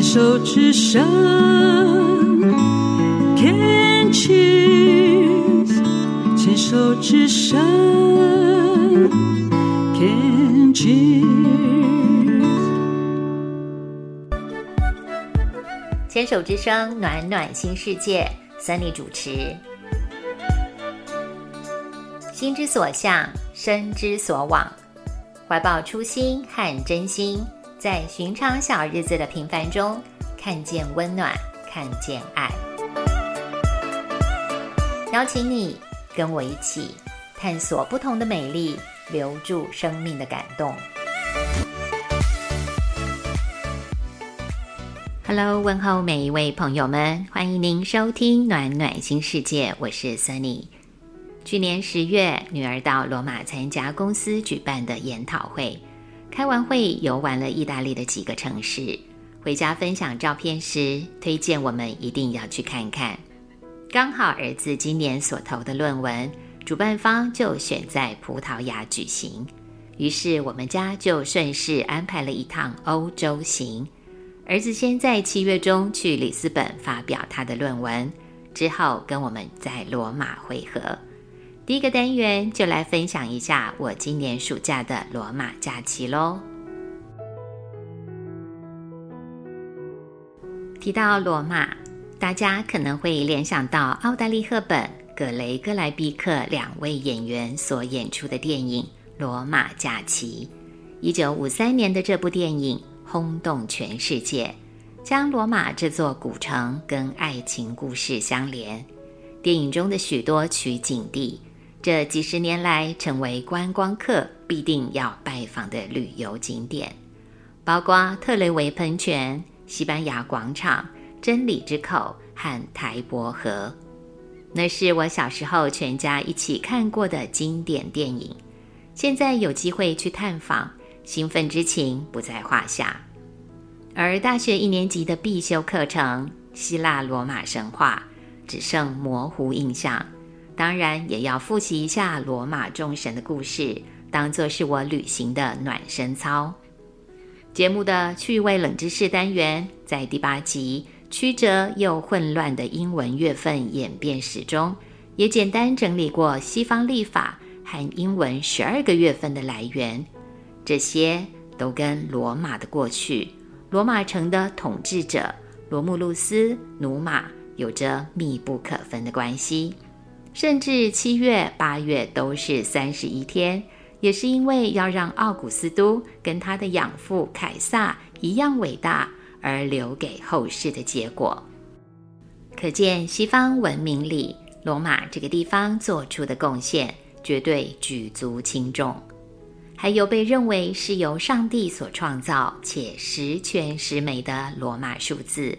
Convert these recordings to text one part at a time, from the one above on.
牵手之声，Can cheers，牵手之声，Can cheers。牵手之声，暖暖新世界，Sunny 主持。心之所向，身之所往，怀抱初心和真心，在寻常小日子的平凡中，看见温暖，看见爱。邀请你跟我一起探索不同的美丽，留住生命的感动。Hello，问候每一位朋友们，欢迎您收听暖暖新世界，我是 Sunny。去年十月，女儿到罗马参加公司举办的研讨会，开完会游玩了意大利的几个城市。回家分享照片时，推荐我们一定要去看看。刚好儿子今年所投的论文，主办方就选在葡萄牙举行，于是我们家就顺势安排了一趟欧洲行。儿子先在七月中去里斯本发表他的论文，之后跟我们在罗马会合。第一个单元就来分享一下我今年暑假的罗马假期喽。提到罗马，大家可能会联想到奥黛丽·赫本、格雷·格莱毕克两位演员所演出的电影《罗马假期》。一九五三年的这部电影轰动全世界，将罗马这座古城跟爱情故事相连。电影中的许多取景地。这几十年来，成为观光客必定要拜访的旅游景点，包括特雷维喷泉、西班牙广场、真理之口和台伯河。那是我小时候全家一起看过的经典电影。现在有机会去探访，兴奋之情不在话下。而大学一年级的必修课程《希腊罗马神话》，只剩模糊印象。当然也要复习一下罗马众神的故事，当做是我旅行的暖身操。节目的趣味冷知识单元在第八集曲折又混乱的英文月份演变史中，也简单整理过西方历法和英文十二个月份的来源。这些都跟罗马的过去、罗马城的统治者罗慕路斯、努马有着密不可分的关系。甚至七月、八月都是三十一天，也是因为要让奥古斯都跟他的养父凯撒一样伟大而留给后世的结果。可见西方文明里，罗马这个地方做出的贡献绝对举足轻重。还有被认为是由上帝所创造且十全十美的罗马数字，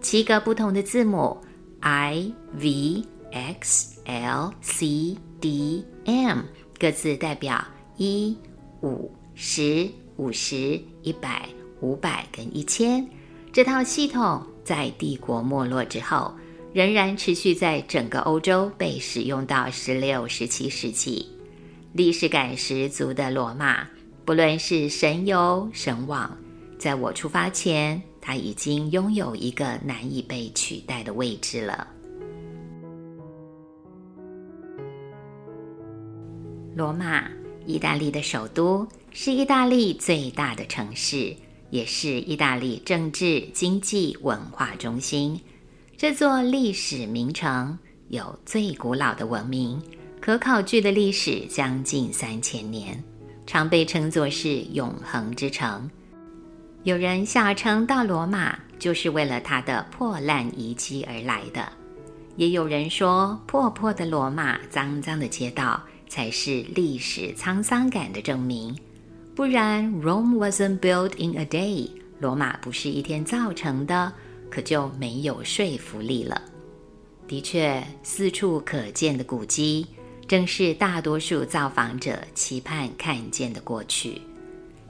七个不同的字母 I V X。L C D M 各自代表一、五、十、五十、一百、五百跟一千。这套系统在帝国没落之后，仍然持续在整个欧洲被使用到十六、十七世纪。历史感十足的罗马，不论是神游神往，在我出发前，它已经拥有一个难以被取代的位置了。罗马，意大利的首都，是意大利最大的城市，也是意大利政治、经济、文化中心。这座历史名城有最古老的文明，可考据的历史将近三千年，常被称作是永恒之城。有人下称到罗马就是为了它的破烂遗迹而来的，也有人说破破的罗马、脏脏的街道。才是历史沧桑感的证明，不然 Rome wasn't built in a day，罗马不是一天造成的，可就没有说服力了。的确，四处可见的古迹，正是大多数造访者期盼看见的过去。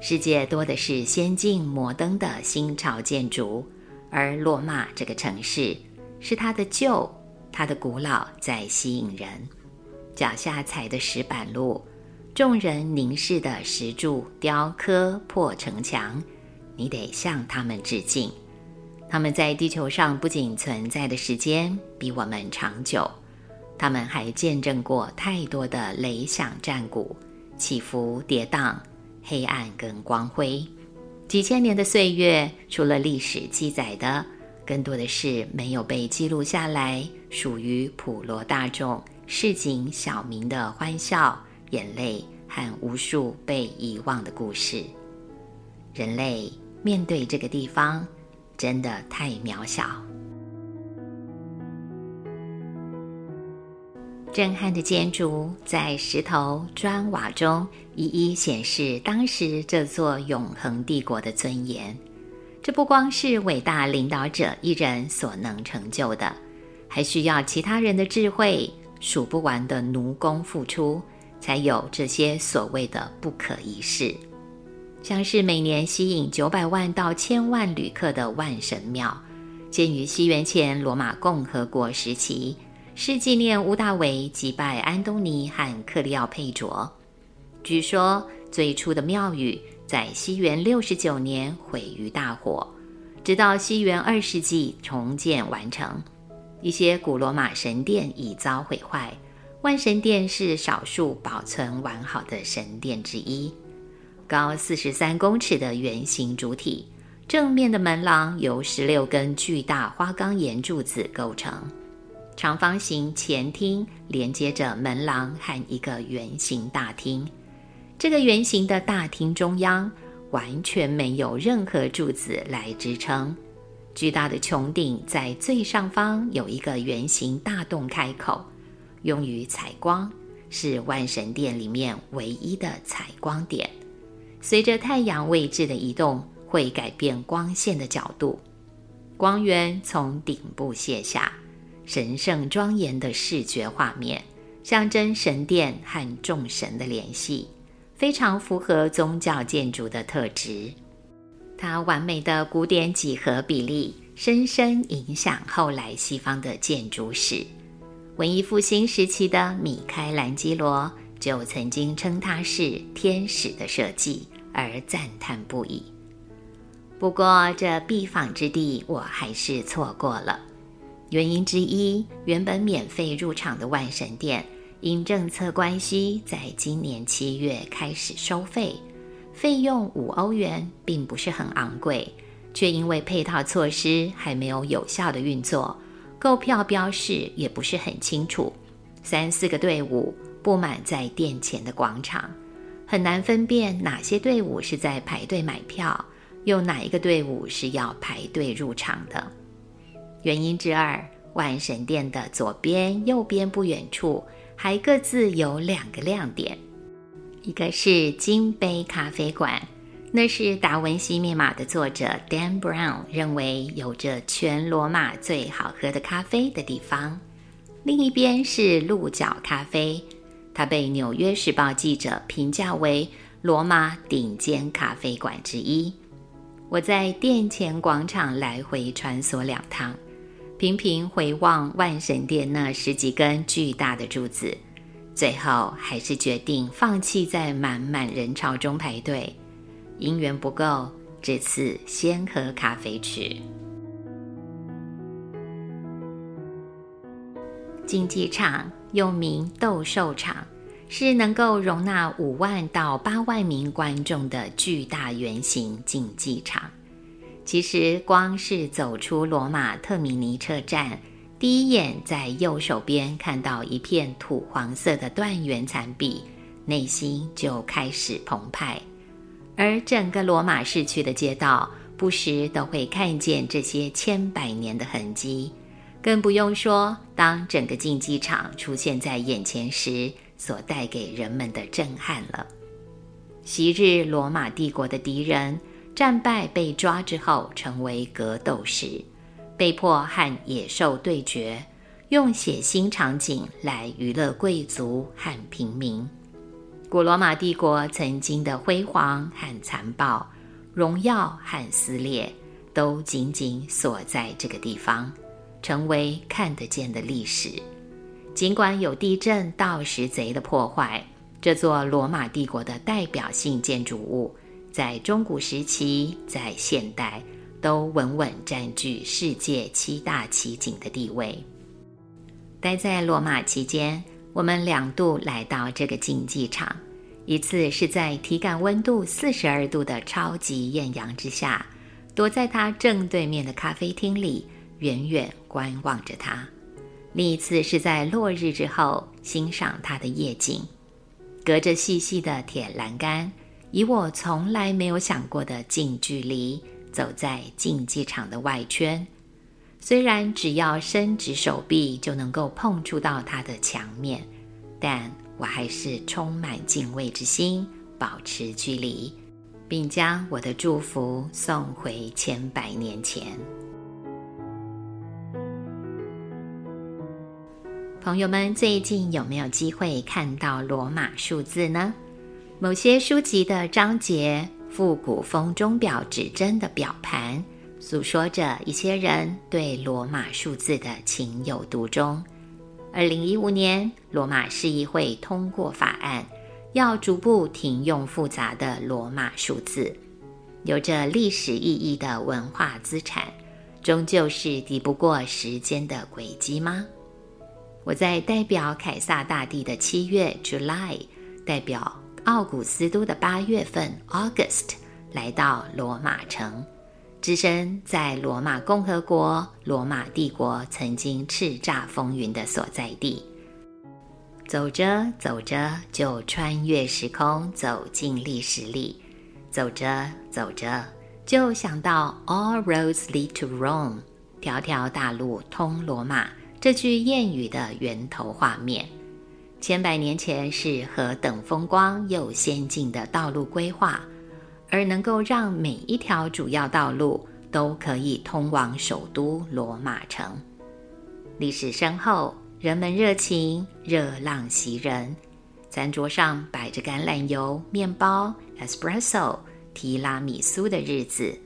世界多的是先进摩登的新潮建筑，而罗马这个城市，是它的旧、它的古老在吸引人。脚下踩的石板路，众人凝视的石柱雕刻破城墙，你得向他们致敬。他们在地球上不仅存在的时间比我们长久，他们还见证过太多的雷响战鼓、起伏跌宕、黑暗跟光辉。几千年的岁月，除了历史记载的，更多的是没有被记录下来，属于普罗大众、市井小民的欢笑、眼泪和无数被遗忘的故事。人类面对这个地方。真的太渺小。震撼的建筑在石头砖瓦中一一显示当时这座永恒帝国的尊严。这不光是伟大领导者一人所能成就的，还需要其他人的智慧、数不完的奴工付出，才有这些所谓的不可一世。像是每年吸引九百万到千万旅客的万神庙，建于西元前罗马共和国时期，是纪念屋大维击败安东尼和克利奥佩卓。据说最初的庙宇在西元六十九年毁于大火，直到西元二世纪重建完成。一些古罗马神殿已遭毁坏，万神殿是少数保存完好的神殿之一。高四十三公尺的圆形主体，正面的门廊由十六根巨大花岗岩柱子构成。长方形前厅连接着门廊和一个圆形大厅。这个圆形的大厅中央完全没有任何柱子来支撑。巨大的穹顶在最上方有一个圆形大洞开口，用于采光，是万神殿里面唯一的采光点。随着太阳位置的移动，会改变光线的角度，光源从顶部泻下，神圣庄严的视觉画面，象征神殿和众神的联系，非常符合宗教建筑的特质。它完美的古典几何比例，深深影响后来西方的建筑史。文艺复兴时期的米开朗基罗。就曾经称它是天使的设计而赞叹不已。不过，这必访之地我还是错过了。原因之一，原本免费入场的万神殿，因政策关系，在今年七月开始收费，费用五欧元，并不是很昂贵，却因为配套措施还没有有效的运作，购票标示也不是很清楚，三四个队伍。布满在殿前的广场，很难分辨哪些队伍是在排队买票，又哪一个队伍是要排队入场的。原因之二，万神殿的左边、右边不远处还各自有两个亮点，一个是金杯咖啡馆，那是《达文西密码》的作者 Dan Brown 认为有着全罗马最好喝的咖啡的地方；另一边是鹿角咖啡。它被《纽约时报》记者评价为罗马顶尖咖啡馆之一。我在殿前广场来回穿梭两趟，频频回望万神殿那十几根巨大的柱子，最后还是决定放弃在满满人潮中排队。姻缘不够，这次先喝咖啡去。竞技场。又名斗兽场，是能够容纳五万到八万名观众的巨大圆形竞技场。其实，光是走出罗马特米尼车站，第一眼在右手边看到一片土黄色的断垣残壁，内心就开始澎湃。而整个罗马市区的街道，不时都会看见这些千百年的痕迹。更不用说，当整个竞技场出现在眼前时，所带给人们的震撼了。昔日罗马帝国的敌人战败被抓之后，成为格斗士，被迫和野兽对决，用血腥场景来娱乐贵族和平民。古罗马帝国曾经的辉煌和残暴，荣耀和撕裂，都紧紧锁在这个地方。成为看得见的历史。尽管有地震、盗石贼的破坏，这座罗马帝国的代表性建筑物，在中古时期、在现代都稳稳占据世界七大奇景的地位。待在罗马期间，我们两度来到这个竞技场，一次是在体感温度四十二度的超级艳阳之下，躲在它正对面的咖啡厅里，远远观望着它；另一次是在落日之后，欣赏它的夜景，隔着细细的铁栏杆，以我从来没有想过的近距离走在竞技场的外圈。虽然只要伸直手臂就能够碰触到它的墙面，但我还是充满敬畏之心，保持距离，并将我的祝福送回千百年前。朋友们，最近有没有机会看到罗马数字呢？某些书籍的章节，复古风钟表指针的表盘。诉说着一些人对罗马数字的情有独钟。二零一五年，罗马市议会通过法案，要逐步停用复杂的罗马数字。有着历史意义的文化资产，终究是抵不过时间的轨迹吗？我在代表凯撒大帝的七月 （July），代表奥古斯都的八月份 （August），来到罗马城。置身在罗马共和国、罗马帝国曾经叱咤风云的所在地，走着走着就穿越时空，走进历史里；走着走着就想到 “All roads lead to Rome”，条条大路通罗马这句谚语的源头画面。千百年前是何等风光又先进的道路规划。而能够让每一条主要道路都可以通往首都罗马城。历史深厚，人们热情，热浪袭人。餐桌上摆着橄榄油、面包、espresso、提拉米苏的日子，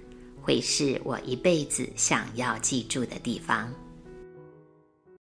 会是我一辈子想要记住的地方。